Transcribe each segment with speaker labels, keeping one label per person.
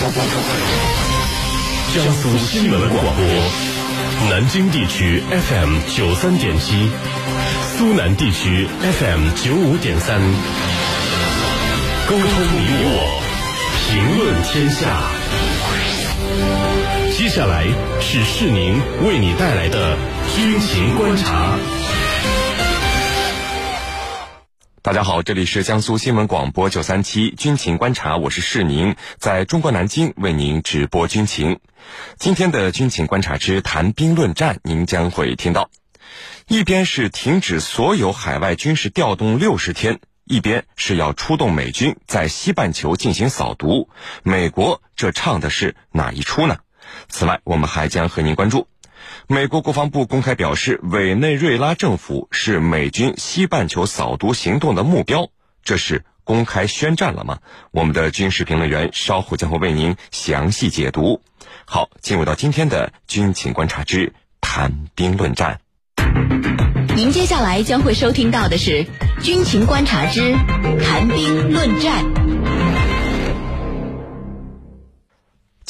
Speaker 1: 江苏新闻广播，南京地区 FM 九三点七，苏南地区 FM 九五点三，沟通你我，评论天下。接下来是市宁为你带来的军情观察。
Speaker 2: 大家好，这里是江苏新闻广播九三七军情观察，我是世宁，在中国南京为您直播军情。今天的军情观察之谈兵论战，您将会听到，一边是停止所有海外军事调动六十天，一边是要出动美军在西半球进行扫毒。美国这唱的是哪一出呢？此外，我们还将和您关注。美国国防部公开表示，委内瑞拉政府是美军西半球扫毒行动的目标，这是公开宣战了吗？我们的军事评论员稍后将会为您详细解读。好，进入到今天的军情观察之谈兵论战。
Speaker 3: 您接下来将会收听到的是军情观察之谈兵论战。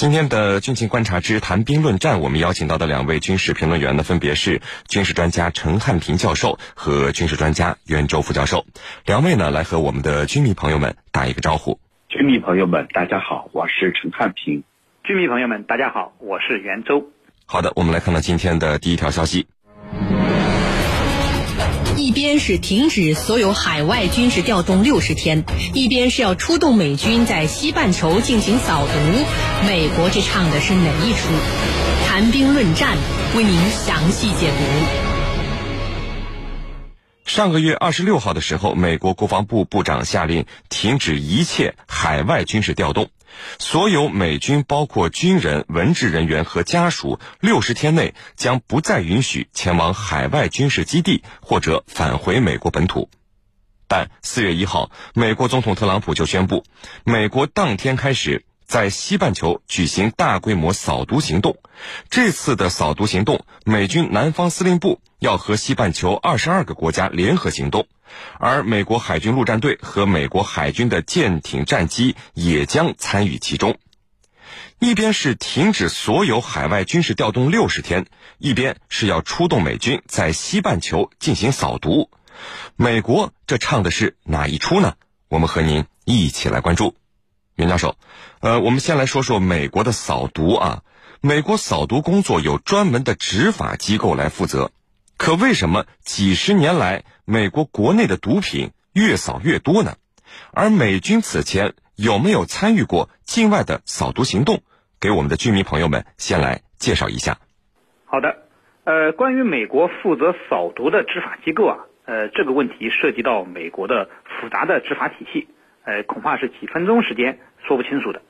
Speaker 2: 今天的军情观察之谈兵论战，我们邀请到的两位军事评论员呢，分别是军事专家陈汉平教授和军事专家袁周副教授。两位呢，来和我们的军迷朋友们打一个招呼。
Speaker 4: 军迷朋友们，大家好，我是陈汉平。
Speaker 5: 军迷朋友们，大家好，我是袁周。
Speaker 2: 好的，我们来看到今天的第一条消息。
Speaker 3: 一边是停止所有海外军事调动六十天，一边是要出动美军在西半球进行扫毒。美国这唱的是哪一出？谈兵论战，为您详细解读。
Speaker 2: 上个月二十六号的时候，美国国防部部长下令停止一切海外军事调动，所有美军包括军人、文职人员和家属，六十天内将不再允许前往海外军事基地或者返回美国本土。但四月一号，美国总统特朗普就宣布，美国当天开始。在西半球举行大规模扫毒行动，这次的扫毒行动，美军南方司令部要和西半球二十二个国家联合行动，而美国海军陆战队和美国海军的舰艇战机也将参与其中。一边是停止所有海外军事调动六十天，一边是要出动美军在西半球进行扫毒。美国这唱的是哪一出呢？我们和您一起来关注。袁教授，呃，我们先来说说美国的扫毒啊。美国扫毒工作有专门的执法机构来负责，可为什么几十年来美国国内的毒品越扫越多呢？而美军此前有没有参与过境外的扫毒行动？给我们的军迷朋友们先来介绍一下。
Speaker 5: 好的，呃，关于美国负责扫毒的执法机构啊，呃，这个问题涉及到美国的复杂的执法体系，呃，恐怕是几分钟时间。说不清楚的，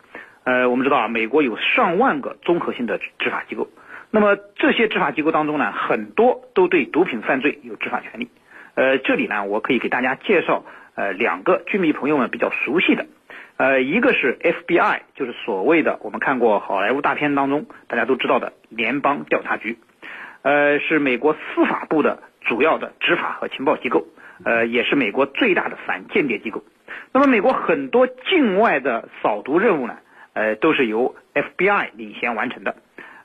Speaker 5: 呃，我们知道啊，美国有上万个综合性的执法机构，那么这些执法机构当中呢，很多都对毒品犯罪有执法权利，呃，这里呢，我可以给大家介绍呃两个军迷朋友们比较熟悉的，呃，一个是 FBI，就是所谓的我们看过好莱坞大片当中大家都知道的联邦调查局，呃，是美国司法部的主要的执法和情报机构，呃，也是美国最大的反间谍机构。那么，美国很多境外的扫毒任务呢，呃，都是由 FBI 领衔完成的。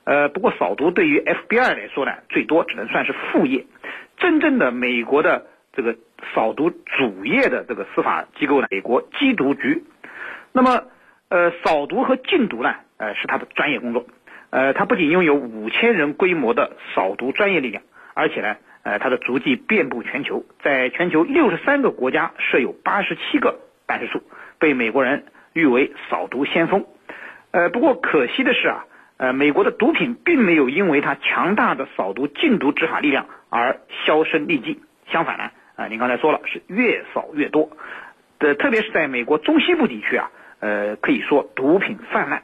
Speaker 5: 呃，不过扫毒对于 FBI 来说呢，最多只能算是副业。真正的美国的这个扫毒主业的这个司法机构呢，美国缉毒局。那么，呃，扫毒和禁毒呢，呃，是他的专业工作。呃，他不仅拥有五千人规模的扫毒专业力量，而且呢，呃，他的足迹遍布全球，在全球六十三个国家设有八十七个。办事处被美国人誉为扫毒先锋，呃，不过可惜的是啊，呃，美国的毒品并没有因为它强大的扫毒禁毒执法力量而销声匿迹，相反呢，啊，您刚才说了是越扫越多，的，特别是在美国中西部地区啊，呃，可以说毒品泛滥，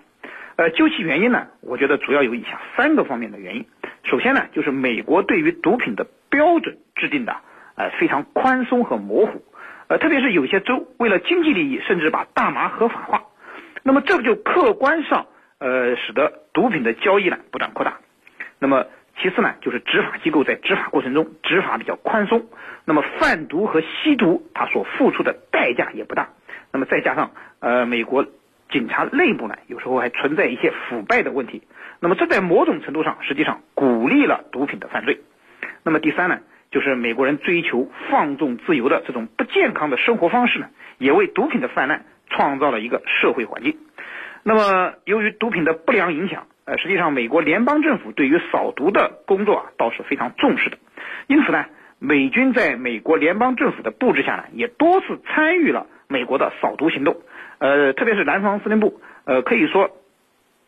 Speaker 5: 呃，究其原因呢，我觉得主要有以下三个方面的原因，首先呢，就是美国对于毒品的标准制定的呃非常宽松和模糊。呃，特别是有些州为了经济利益，甚至把大麻合法化，那么这就客观上呃使得毒品的交易呢不断扩大。那么其次呢，就是执法机构在执法过程中执法比较宽松，那么贩毒和吸毒它所付出的代价也不大。那么再加上呃美国警察内部呢，有时候还存在一些腐败的问题。那么这在某种程度上，实际上鼓励了毒品的犯罪。那么第三呢，就是美国人追求放纵自由的这种不健康的生活方式呢，也为毒品的泛滥创造了一个社会环境。那么由于毒品的不良影响，呃，实际上美国联邦政府对于扫毒的工作啊，倒是非常重视的。因此呢，美军在美国联邦政府的布置下呢，也多次参与了美国的扫毒行动。呃，特别是南方司令部，呃，可以说。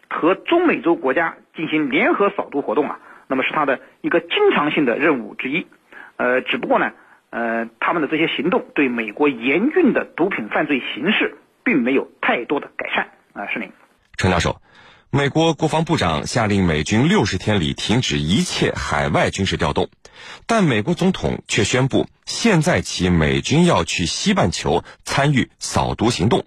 Speaker 5: 和中美洲国家进行联合扫毒活动啊，那么是他的一个经常性的任务之一。呃，只不过呢，呃，他们的这些行动对美国严峻的毒品犯罪形势并没有太多的改善啊。是您，
Speaker 2: 陈教授，美国国防部长下令美军六十天里停止一切海外军事调动，但美国总统却宣布现在起美军要去西半球参与扫毒行动。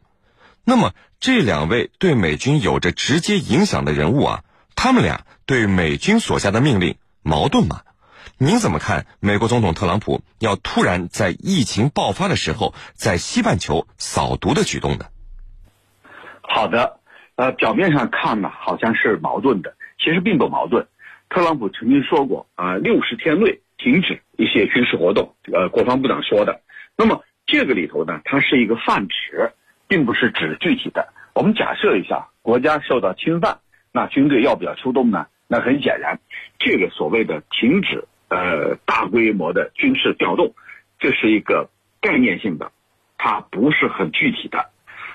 Speaker 2: 那么，这两位对美军有着直接影响的人物啊，他们俩对美军所下的命令矛盾吗？您怎么看美国总统特朗普要突然在疫情爆发的时候在西半球扫毒的举动呢？
Speaker 4: 好的，呃，表面上看呢，好像是矛盾的，其实并不矛盾。特朗普曾经说过啊，六十天内停止一些军事活动，呃，国防部长说的。那么这个里头呢，它是一个泛指。并不是指具体的。我们假设一下，国家受到侵犯，那军队要不要出动呢？那很显然，这个所谓的停止呃大规模的军事调动，这是一个概念性的，它不是很具体的。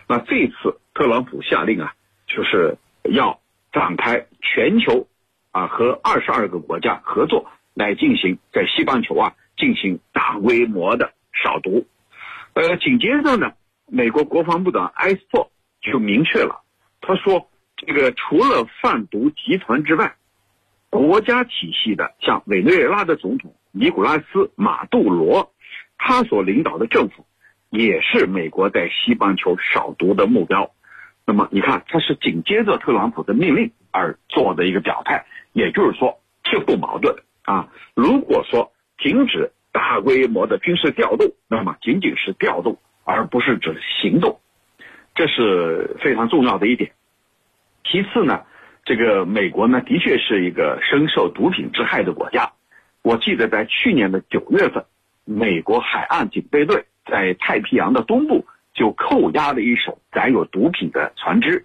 Speaker 4: 那这次特朗普下令啊，就是要展开全球啊和二十二个国家合作来进行在西半球啊进行大规模的扫毒。呃，紧接着呢。美国国防部长埃斯珀就明确了，他说：“这个除了贩毒集团之外，国家体系的像委内瑞拉的总统尼古拉斯·马杜罗，他所领导的政府，也是美国在西半球扫毒的目标。那么，你看，他是紧接着特朗普的命令而做的一个表态，也就是说，这不矛盾啊。如果说停止大规模的军事调动，那么仅仅是调动。”而不是指行动，这是非常重要的一点。其次呢，这个美国呢的确是一个深受毒品之害的国家。我记得在去年的九月份，美国海岸警备队在太平洋的东部就扣押了一艘载有毒品的船只，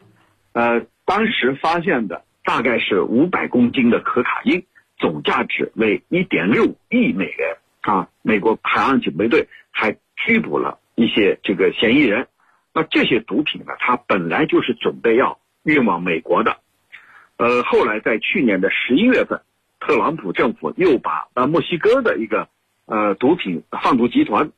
Speaker 4: 呃，当时发现的大概是五百公斤的可卡因，总价值为一点六亿美元啊。美国海岸警备队还拘捕了。一些这个嫌疑人，那这些毒品呢，它本来就是准备要运往美国的，呃，后来在去年的十一月份，特朗普政府又把呃墨西哥的一个呃毒品贩毒集团，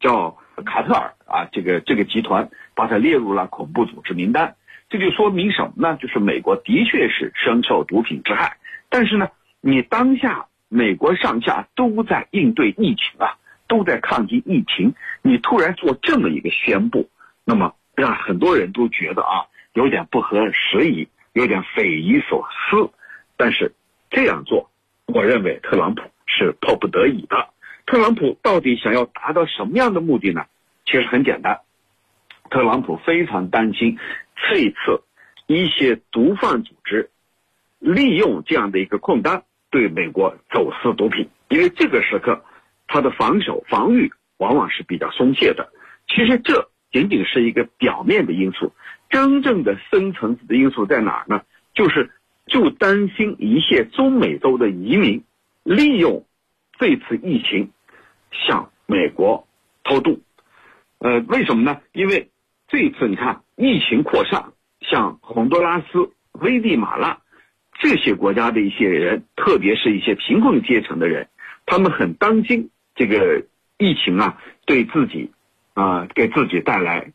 Speaker 4: 叫卡特尔啊，这个这个集团把它列入了恐怖组织名单，这就说明什么呢？就是美国的确是深受毒品之害，但是呢，你当下美国上下都在应对疫情啊。都在抗击疫情，你突然做这么一个宣布，那么让很多人都觉得啊，有点不合时宜，有点匪夷所思。但是这样做，我认为特朗普是迫不得已的。特朗普到底想要达到什么样的目的呢？其实很简单，特朗普非常担心这一次一些毒贩组织利用这样的一个空档对美国走私毒品，因为这个时刻。他的防守防御往往是比较松懈的，其实这仅仅是一个表面的因素，真正的深层次的因素在哪儿呢？就是就担心一些中美洲的移民利用这次疫情向美国偷渡。呃，为什么呢？因为这次你看疫情扩散，像洪都拉斯、危地马拉这些国家的一些人，特别是一些贫困阶层的人，他们很担心。这个疫情啊，对自己啊，给自己带来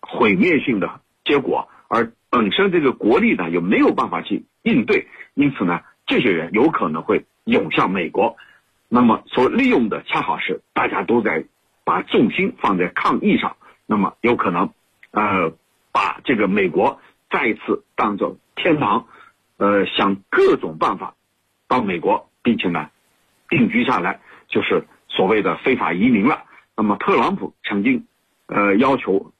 Speaker 4: 毁灭性的结果，而本身这个国力呢，又没有办法去应对，因此呢，这些人有可能会涌向美国，那么所利用的恰好是大家都在把重心放在抗疫上，那么有可能呃，把这个美国再一次当做天堂，呃，想各种办法到美国，并且呢定居下来，就是。所谓的非法移民了，那么特朗普曾经，呃，要求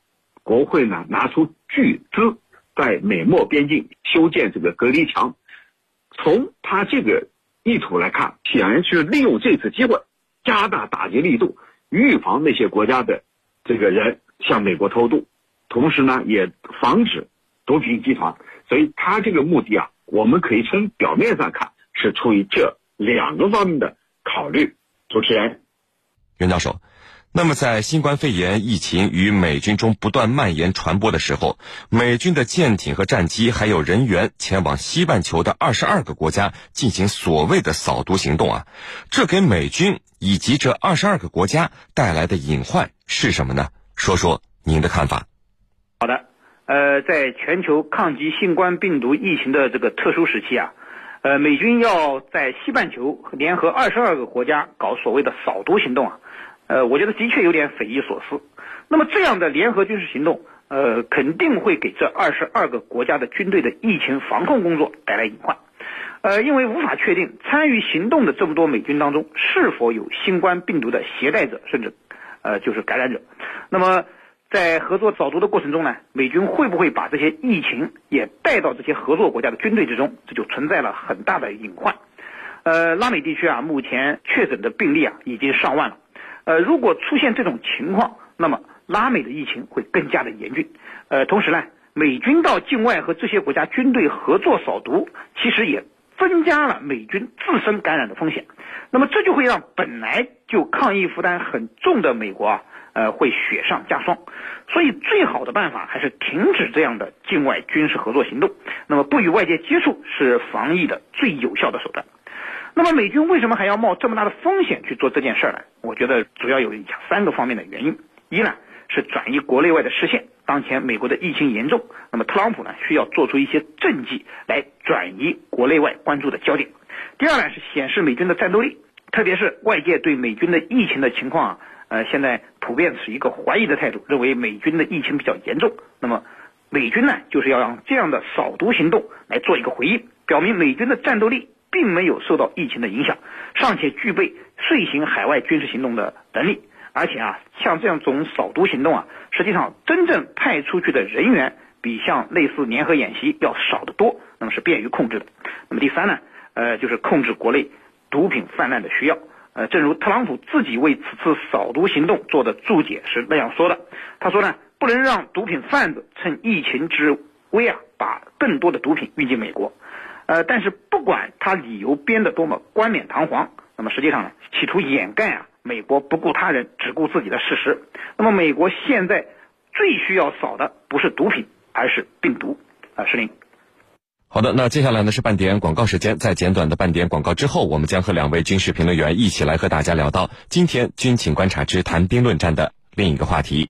Speaker 4: 国会呢拿出巨资在美墨边境修建这个隔离墙。从他这个意图来看，显然是利用这次机会加大打击力度，预防那些国家的这个人向美国偷渡，同时呢也防止毒品集团。所以他这个目的啊，我们可以从表面上看是出于这两个方面的考虑。主持人，
Speaker 2: 袁教授。那么，在新冠肺炎疫情与美军中不断蔓延传播的时候，美军的舰艇和战机还有人员前往西半球的二十二个国家进行所谓的扫毒行动啊，这给美军以及这二十二个国家带来的隐患是什么呢？说说您的看法。
Speaker 5: 好的，呃，在全球抗击新冠病毒疫情的这个特殊时期啊，呃，美军要在西半球联合二十二个国家搞所谓的扫毒行动啊。呃，我觉得的确有点匪夷所思。那么这样的联合军事行动，呃，肯定会给这二十二个国家的军队的疫情防控工作带来隐患。呃，因为无法确定参与行动的这么多美军当中是否有新冠病毒的携带者，甚至，呃，就是感染者。那么在合作扫毒的过程中呢，美军会不会把这些疫情也带到这些合作国家的军队之中？这就存在了很大的隐患。呃，拉美地区啊，目前确诊的病例啊已经上万了。呃，如果出现这种情况，那么拉美的疫情会更加的严峻。呃，同时呢，美军到境外和这些国家军队合作扫毒，其实也增加了美军自身感染的风险。那么这就会让本来就抗疫负担很重的美国啊，呃，会雪上加霜。所以最好的办法还是停止这样的境外军事合作行动。那么不与外界接触是防疫的最有效的手段。那么美军为什么还要冒这么大的风险去做这件事儿呢？我觉得主要有以下三个方面的原因：一呢是转移国内外的视线，当前美国的疫情严重，那么特朗普呢需要做出一些政绩来转移国内外关注的焦点；第二呢是显示美军的战斗力，特别是外界对美军的疫情的情况啊，呃现在普遍持一个怀疑的态度，认为美军的疫情比较严重，那么美军呢就是要让这样的扫毒行动来做一个回应，表明美军的战斗力。并没有受到疫情的影响，尚且具备遂行海外军事行动的能力，而且啊，像这样种扫毒行动啊，实际上真正派出去的人员比像类似联合演习要少得多，那么是便于控制的。那么第三呢，呃，就是控制国内毒品泛滥的需要。呃，正如特朗普自己为此次扫毒行动做的注解是那样说的，他说呢，不能让毒品贩子趁疫情之危啊，把更多的毒品运进美国。呃，但是不管他理由编得多么冠冕堂皇，那么实际上呢，企图掩盖啊美国不顾他人只顾自己的事实。那么美国现在最需要扫的不是毒品，而是病毒。啊，石林。
Speaker 2: 好的，那接下来呢是半点广告时间，在简短的半点广告之后，我们将和两位军事评论员一起来和大家聊到今天军情观察之谈兵论战的另一个话题。